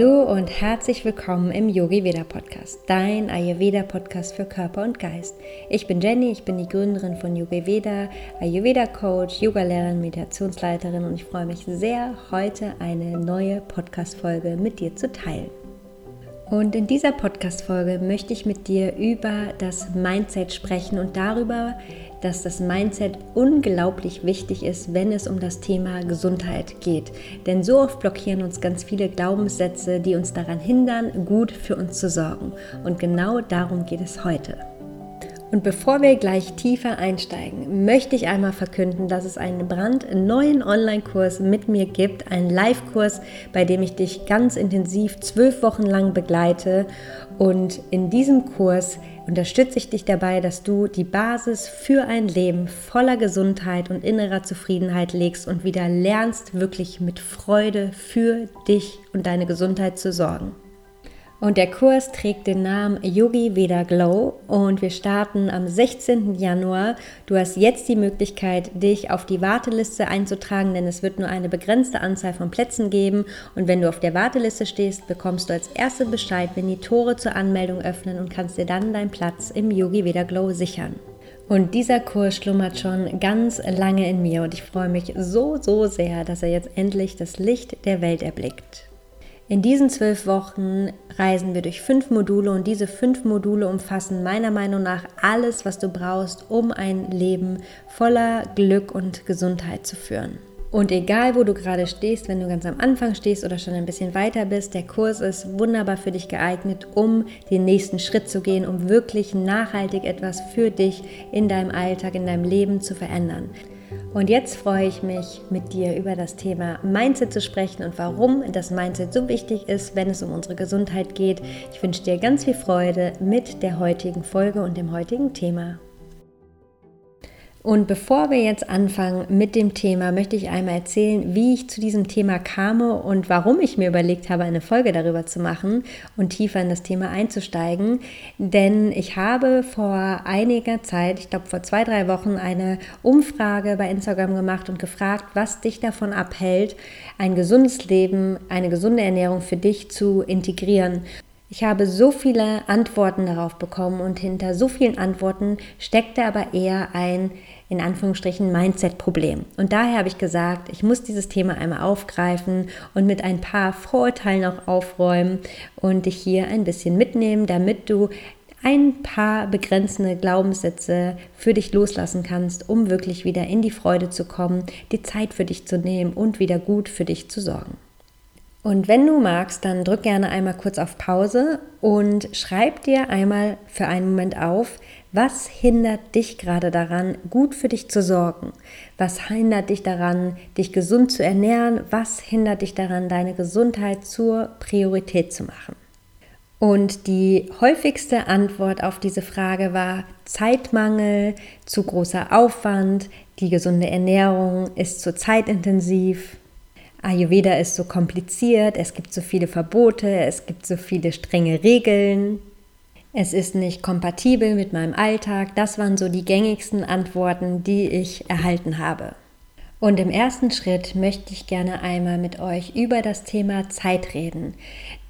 Hallo und herzlich willkommen im Yogi Veda Podcast, dein Ayurveda Podcast für Körper und Geist. Ich bin Jenny, ich bin die Gründerin von Yogi Veda, Ayurveda Coach, Yoga Lehrerin, Meditationsleiterin und ich freue mich sehr, heute eine neue Podcast Folge mit dir zu teilen. Und in dieser Podcast Folge möchte ich mit dir über das Mindset sprechen und darüber, dass das Mindset unglaublich wichtig ist, wenn es um das Thema Gesundheit geht. Denn so oft blockieren uns ganz viele Glaubenssätze, die uns daran hindern, gut für uns zu sorgen. Und genau darum geht es heute. Und bevor wir gleich tiefer einsteigen, möchte ich einmal verkünden, dass es einen brandneuen Online-Kurs mit mir gibt, einen Live-Kurs, bei dem ich dich ganz intensiv zwölf Wochen lang begleite. Und in diesem Kurs unterstütze ich dich dabei, dass du die Basis für ein Leben voller Gesundheit und innerer Zufriedenheit legst und wieder lernst, wirklich mit Freude für dich und deine Gesundheit zu sorgen. Und der Kurs trägt den Namen Yogi Veda Glow und wir starten am 16. Januar. Du hast jetzt die Möglichkeit, dich auf die Warteliste einzutragen, denn es wird nur eine begrenzte Anzahl von Plätzen geben. Und wenn du auf der Warteliste stehst, bekommst du als erste Bescheid, wenn die Tore zur Anmeldung öffnen und kannst dir dann deinen Platz im Yogi Veda Glow sichern. Und dieser Kurs schlummert schon ganz lange in mir und ich freue mich so, so sehr, dass er jetzt endlich das Licht der Welt erblickt. In diesen zwölf Wochen reisen wir durch fünf Module und diese fünf Module umfassen meiner Meinung nach alles, was du brauchst, um ein Leben voller Glück und Gesundheit zu führen. Und egal, wo du gerade stehst, wenn du ganz am Anfang stehst oder schon ein bisschen weiter bist, der Kurs ist wunderbar für dich geeignet, um den nächsten Schritt zu gehen, um wirklich nachhaltig etwas für dich in deinem Alltag, in deinem Leben zu verändern. Und jetzt freue ich mich, mit dir über das Thema Mindset zu sprechen und warum das Mindset so wichtig ist, wenn es um unsere Gesundheit geht. Ich wünsche dir ganz viel Freude mit der heutigen Folge und dem heutigen Thema. Und bevor wir jetzt anfangen mit dem Thema, möchte ich einmal erzählen, wie ich zu diesem Thema kam und warum ich mir überlegt habe, eine Folge darüber zu machen und tiefer in das Thema einzusteigen. Denn ich habe vor einiger Zeit, ich glaube vor zwei, drei Wochen, eine Umfrage bei Instagram gemacht und gefragt, was dich davon abhält, ein gesundes Leben, eine gesunde Ernährung für dich zu integrieren. Ich habe so viele Antworten darauf bekommen und hinter so vielen Antworten steckte aber eher ein, in Anführungsstrichen, Mindset-Problem. Und daher habe ich gesagt, ich muss dieses Thema einmal aufgreifen und mit ein paar Vorurteilen auch aufräumen und dich hier ein bisschen mitnehmen, damit du ein paar begrenzende Glaubenssätze für dich loslassen kannst, um wirklich wieder in die Freude zu kommen, die Zeit für dich zu nehmen und wieder gut für dich zu sorgen. Und wenn du magst, dann drück gerne einmal kurz auf Pause und schreib dir einmal für einen Moment auf, was hindert dich gerade daran, gut für dich zu sorgen? Was hindert dich daran, dich gesund zu ernähren? Was hindert dich daran, deine Gesundheit zur Priorität zu machen? Und die häufigste Antwort auf diese Frage war Zeitmangel, zu großer Aufwand, die gesunde Ernährung ist zu zeitintensiv, Ayurveda ist so kompliziert, es gibt so viele Verbote, es gibt so viele strenge Regeln. Es ist nicht kompatibel mit meinem Alltag. Das waren so die gängigsten Antworten, die ich erhalten habe. Und im ersten Schritt möchte ich gerne einmal mit euch über das Thema Zeit reden.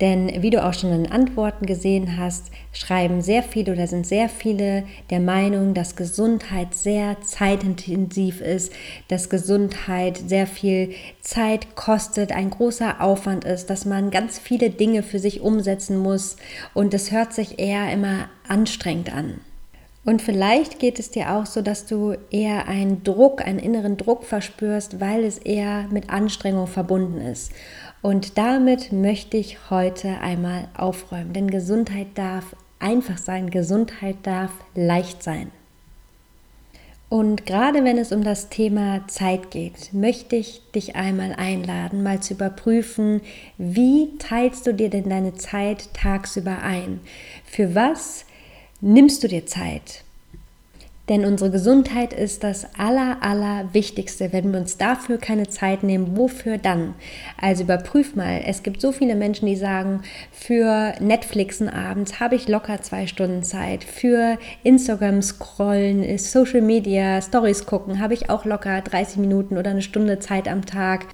Denn wie du auch schon in Antworten gesehen hast, schreiben sehr viele oder sind sehr viele der Meinung, dass Gesundheit sehr zeitintensiv ist, dass Gesundheit sehr viel Zeit kostet, ein großer Aufwand ist, dass man ganz viele Dinge für sich umsetzen muss und es hört sich eher immer anstrengend an. Und vielleicht geht es dir auch so, dass du eher einen Druck, einen inneren Druck verspürst, weil es eher mit Anstrengung verbunden ist. Und damit möchte ich heute einmal aufräumen, denn Gesundheit darf einfach sein, Gesundheit darf leicht sein. Und gerade wenn es um das Thema Zeit geht, möchte ich dich einmal einladen, mal zu überprüfen, wie teilst du dir denn deine Zeit tagsüber ein? Für was nimmst du dir Zeit? Denn unsere Gesundheit ist das aller, aller. Wenn wir uns dafür keine Zeit nehmen, wofür dann? Also überprüf mal. Es gibt so viele Menschen, die sagen, für Netflixen abends habe ich locker zwei Stunden Zeit. Für Instagram scrollen, Social Media, Stories gucken habe ich auch locker 30 Minuten oder eine Stunde Zeit am Tag.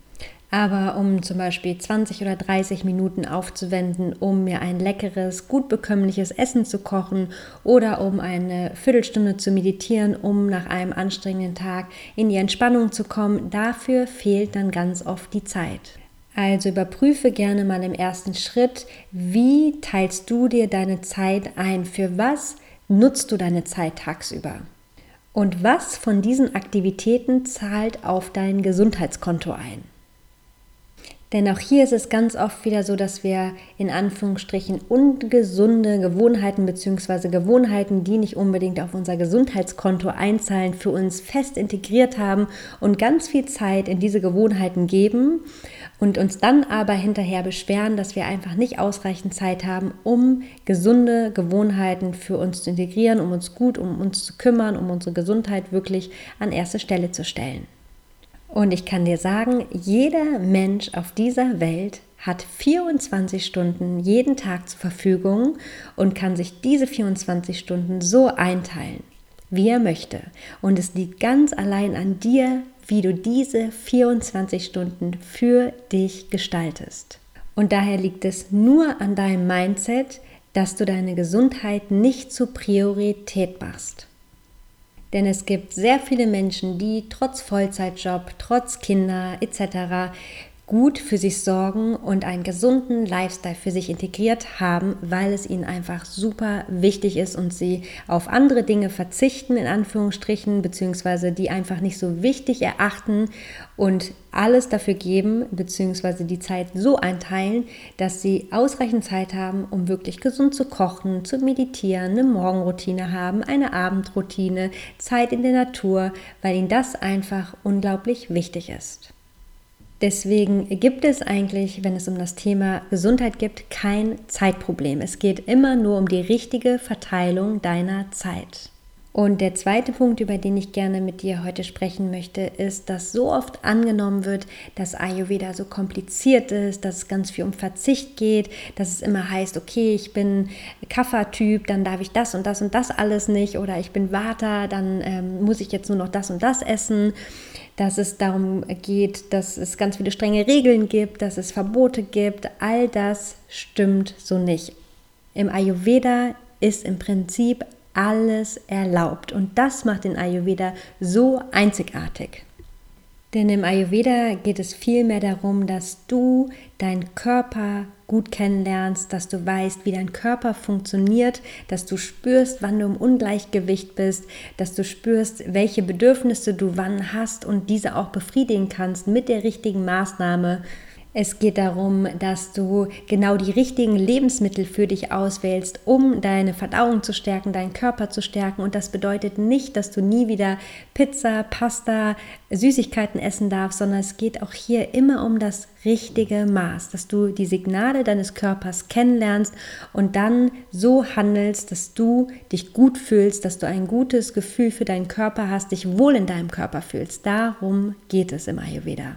Aber um zum Beispiel 20 oder 30 Minuten aufzuwenden, um mir ein leckeres, gut bekömmliches Essen zu kochen oder um eine Viertelstunde zu meditieren, um nach einem anstrengenden Tag in die Entspannung zu kommen, dafür fehlt dann ganz oft die Zeit. Also überprüfe gerne mal im ersten Schritt, wie teilst du dir deine Zeit ein? Für was nutzt du deine Zeit tagsüber? Und was von diesen Aktivitäten zahlt auf dein Gesundheitskonto ein? Denn auch hier ist es ganz oft wieder so, dass wir in Anführungsstrichen ungesunde Gewohnheiten bzw. Gewohnheiten, die nicht unbedingt auf unser Gesundheitskonto einzahlen, für uns fest integriert haben und ganz viel Zeit in diese Gewohnheiten geben und uns dann aber hinterher beschweren, dass wir einfach nicht ausreichend Zeit haben, um gesunde Gewohnheiten für uns zu integrieren, um uns gut um uns zu kümmern, um unsere Gesundheit wirklich an erste Stelle zu stellen. Und ich kann dir sagen, jeder Mensch auf dieser Welt hat 24 Stunden jeden Tag zur Verfügung und kann sich diese 24 Stunden so einteilen, wie er möchte. Und es liegt ganz allein an dir, wie du diese 24 Stunden für dich gestaltest. Und daher liegt es nur an deinem Mindset, dass du deine Gesundheit nicht zur Priorität machst. Denn es gibt sehr viele Menschen, die trotz Vollzeitjob, trotz Kinder etc gut für sich sorgen und einen gesunden Lifestyle für sich integriert haben, weil es ihnen einfach super wichtig ist und sie auf andere Dinge verzichten, in Anführungsstrichen, beziehungsweise die einfach nicht so wichtig erachten und alles dafür geben, beziehungsweise die Zeit so einteilen, dass sie ausreichend Zeit haben, um wirklich gesund zu kochen, zu meditieren, eine Morgenroutine haben, eine Abendroutine, Zeit in der Natur, weil ihnen das einfach unglaublich wichtig ist. Deswegen gibt es eigentlich, wenn es um das Thema Gesundheit geht, kein Zeitproblem. Es geht immer nur um die richtige Verteilung deiner Zeit. Und der zweite Punkt, über den ich gerne mit dir heute sprechen möchte, ist, dass so oft angenommen wird, dass Ayurveda so kompliziert ist, dass es ganz viel um Verzicht geht, dass es immer heißt, okay, ich bin Kaffertyp, dann darf ich das und das und das alles nicht oder ich bin Vata, dann ähm, muss ich jetzt nur noch das und das essen dass es darum geht, dass es ganz viele strenge Regeln gibt, dass es Verbote gibt. All das stimmt so nicht. Im Ayurveda ist im Prinzip alles erlaubt und das macht den Ayurveda so einzigartig. Denn im Ayurveda geht es vielmehr darum, dass du deinen Körper gut kennenlernst, dass du weißt, wie dein Körper funktioniert, dass du spürst, wann du im Ungleichgewicht bist, dass du spürst, welche Bedürfnisse du wann hast und diese auch befriedigen kannst mit der richtigen Maßnahme es geht darum, dass du genau die richtigen Lebensmittel für dich auswählst, um deine Verdauung zu stärken, deinen Körper zu stärken. Und das bedeutet nicht, dass du nie wieder Pizza, Pasta, Süßigkeiten essen darfst, sondern es geht auch hier immer um das richtige Maß, dass du die Signale deines Körpers kennenlernst und dann so handelst, dass du dich gut fühlst, dass du ein gutes Gefühl für deinen Körper hast, dich wohl in deinem Körper fühlst. Darum geht es im Ayurveda.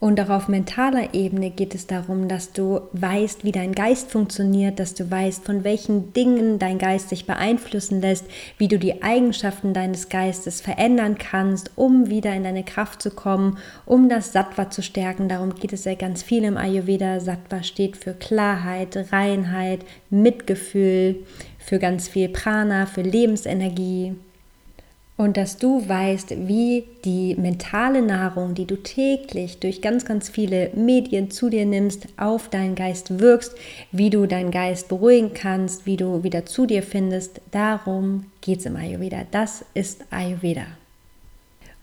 Und auch auf mentaler Ebene geht es darum, dass du weißt, wie dein Geist funktioniert, dass du weißt, von welchen Dingen dein Geist sich beeinflussen lässt, wie du die Eigenschaften deines Geistes verändern kannst, um wieder in deine Kraft zu kommen, um das Sattva zu stärken. Darum geht es ja ganz viel im Ayurveda. Sattva steht für Klarheit, Reinheit, Mitgefühl, für ganz viel Prana, für Lebensenergie und dass du weißt, wie die mentale Nahrung, die du täglich durch ganz, ganz viele Medien zu dir nimmst, auf deinen Geist wirkst, wie du deinen Geist beruhigen kannst, wie du wieder zu dir findest. Darum geht es im Ayurveda. Das ist Ayurveda.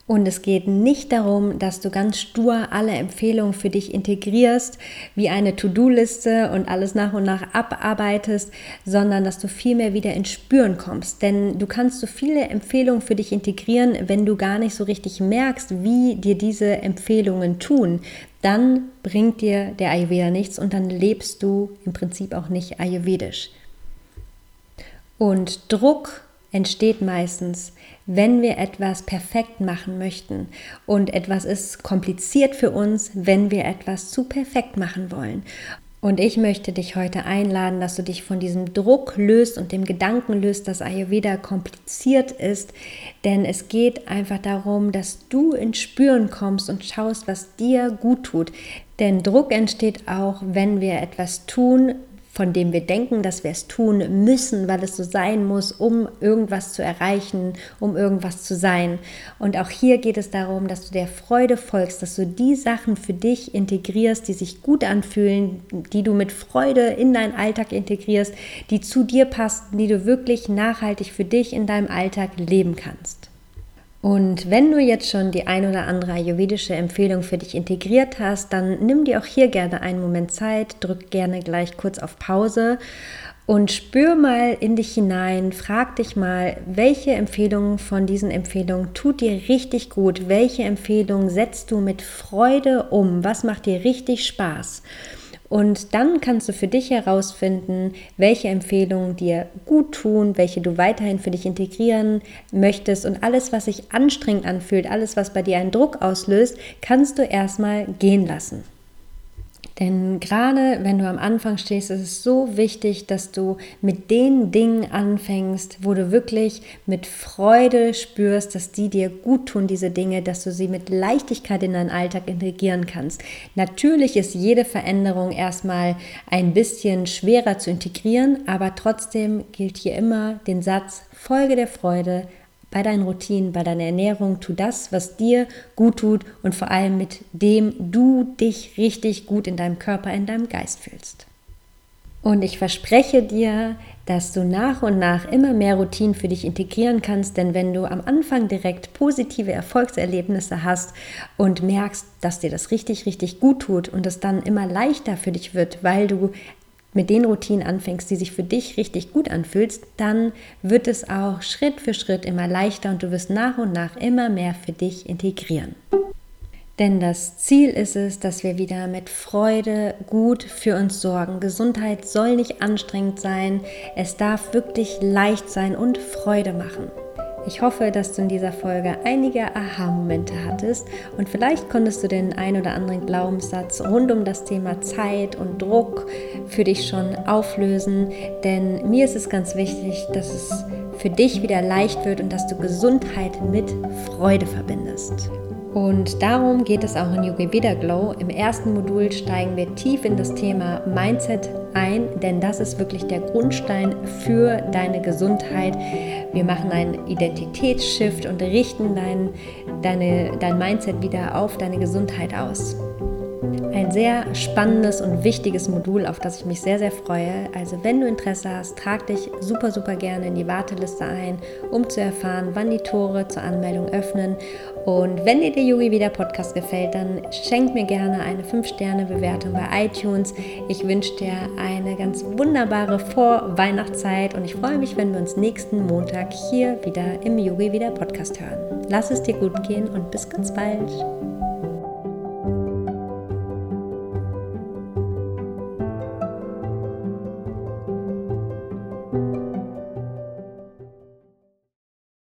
Und es geht nicht darum, dass du ganz stur alle Empfehlungen für dich integrierst, wie eine To-Do-Liste und alles nach und nach abarbeitest, sondern dass du vielmehr wieder ins Spüren kommst. Denn du kannst so viele Empfehlungen für dich integrieren, wenn du gar nicht so richtig merkst, wie dir diese Empfehlungen tun. Dann bringt dir der Ayurveda nichts und dann lebst du im Prinzip auch nicht ayurvedisch. Und Druck entsteht meistens, wenn wir etwas perfekt machen möchten. Und etwas ist kompliziert für uns, wenn wir etwas zu perfekt machen wollen. Und ich möchte dich heute einladen, dass du dich von diesem Druck löst und dem Gedanken löst, dass Ayurveda kompliziert ist. Denn es geht einfach darum, dass du ins Spüren kommst und schaust, was dir gut tut. Denn Druck entsteht auch, wenn wir etwas tun, von dem wir denken, dass wir es tun müssen, weil es so sein muss, um irgendwas zu erreichen, um irgendwas zu sein. Und auch hier geht es darum, dass du der Freude folgst, dass du die Sachen für dich integrierst, die sich gut anfühlen, die du mit Freude in deinen Alltag integrierst, die zu dir passen, die du wirklich nachhaltig für dich in deinem Alltag leben kannst. Und wenn du jetzt schon die ein oder andere ayurvedische Empfehlung für dich integriert hast, dann nimm dir auch hier gerne einen Moment Zeit, drück gerne gleich kurz auf Pause und spür mal in dich hinein, frag dich mal, welche Empfehlung von diesen Empfehlungen tut dir richtig gut, welche Empfehlung setzt du mit Freude um, was macht dir richtig Spaß. Und dann kannst du für dich herausfinden, welche Empfehlungen dir gut tun, welche du weiterhin für dich integrieren möchtest. Und alles, was sich anstrengend anfühlt, alles, was bei dir einen Druck auslöst, kannst du erstmal gehen lassen. Denn gerade wenn du am Anfang stehst, ist es so wichtig, dass du mit den Dingen anfängst, wo du wirklich mit Freude spürst, dass die dir gut tun, diese Dinge, dass du sie mit Leichtigkeit in deinen Alltag integrieren kannst. Natürlich ist jede Veränderung erstmal ein bisschen schwerer zu integrieren, aber trotzdem gilt hier immer den Satz, Folge der Freude, bei deinen Routinen, bei deiner Ernährung, tu das, was dir gut tut und vor allem mit dem du dich richtig gut in deinem Körper, in deinem Geist fühlst. Und ich verspreche dir, dass du nach und nach immer mehr Routinen für dich integrieren kannst, denn wenn du am Anfang direkt positive Erfolgserlebnisse hast und merkst, dass dir das richtig, richtig gut tut und es dann immer leichter für dich wird, weil du mit den Routinen anfängst, die sich für dich richtig gut anfühlst, dann wird es auch Schritt für Schritt immer leichter und du wirst nach und nach immer mehr für dich integrieren. Denn das Ziel ist es, dass wir wieder mit Freude gut für uns sorgen. Gesundheit soll nicht anstrengend sein, es darf wirklich leicht sein und Freude machen. Ich hoffe, dass du in dieser Folge einige Aha-Momente hattest und vielleicht konntest du den ein oder anderen Glaubenssatz rund um das Thema Zeit und Druck für dich schon auflösen. Denn mir ist es ganz wichtig, dass es für dich wieder leicht wird und dass du Gesundheit mit Freude verbindest. Und darum geht es auch in Yogi Veda Glow. Im ersten Modul steigen wir tief in das Thema Mindset ein, denn das ist wirklich der Grundstein für deine Gesundheit. Wir machen einen Identitätsshift und richten dein, deine, dein Mindset wieder auf deine Gesundheit aus. Ein sehr spannendes und wichtiges Modul, auf das ich mich sehr, sehr freue. Also wenn du Interesse hast, trag dich super, super gerne in die Warteliste ein, um zu erfahren, wann die Tore zur Anmeldung öffnen und wenn dir der Yogi wieder Podcast gefällt, dann schenk mir gerne eine 5-Sterne-Bewertung bei iTunes. Ich wünsche dir eine ganz wunderbare Vorweihnachtszeit und ich freue mich, wenn wir uns nächsten Montag hier wieder im Yogi wieder Podcast hören. Lass es dir gut gehen und bis ganz bald.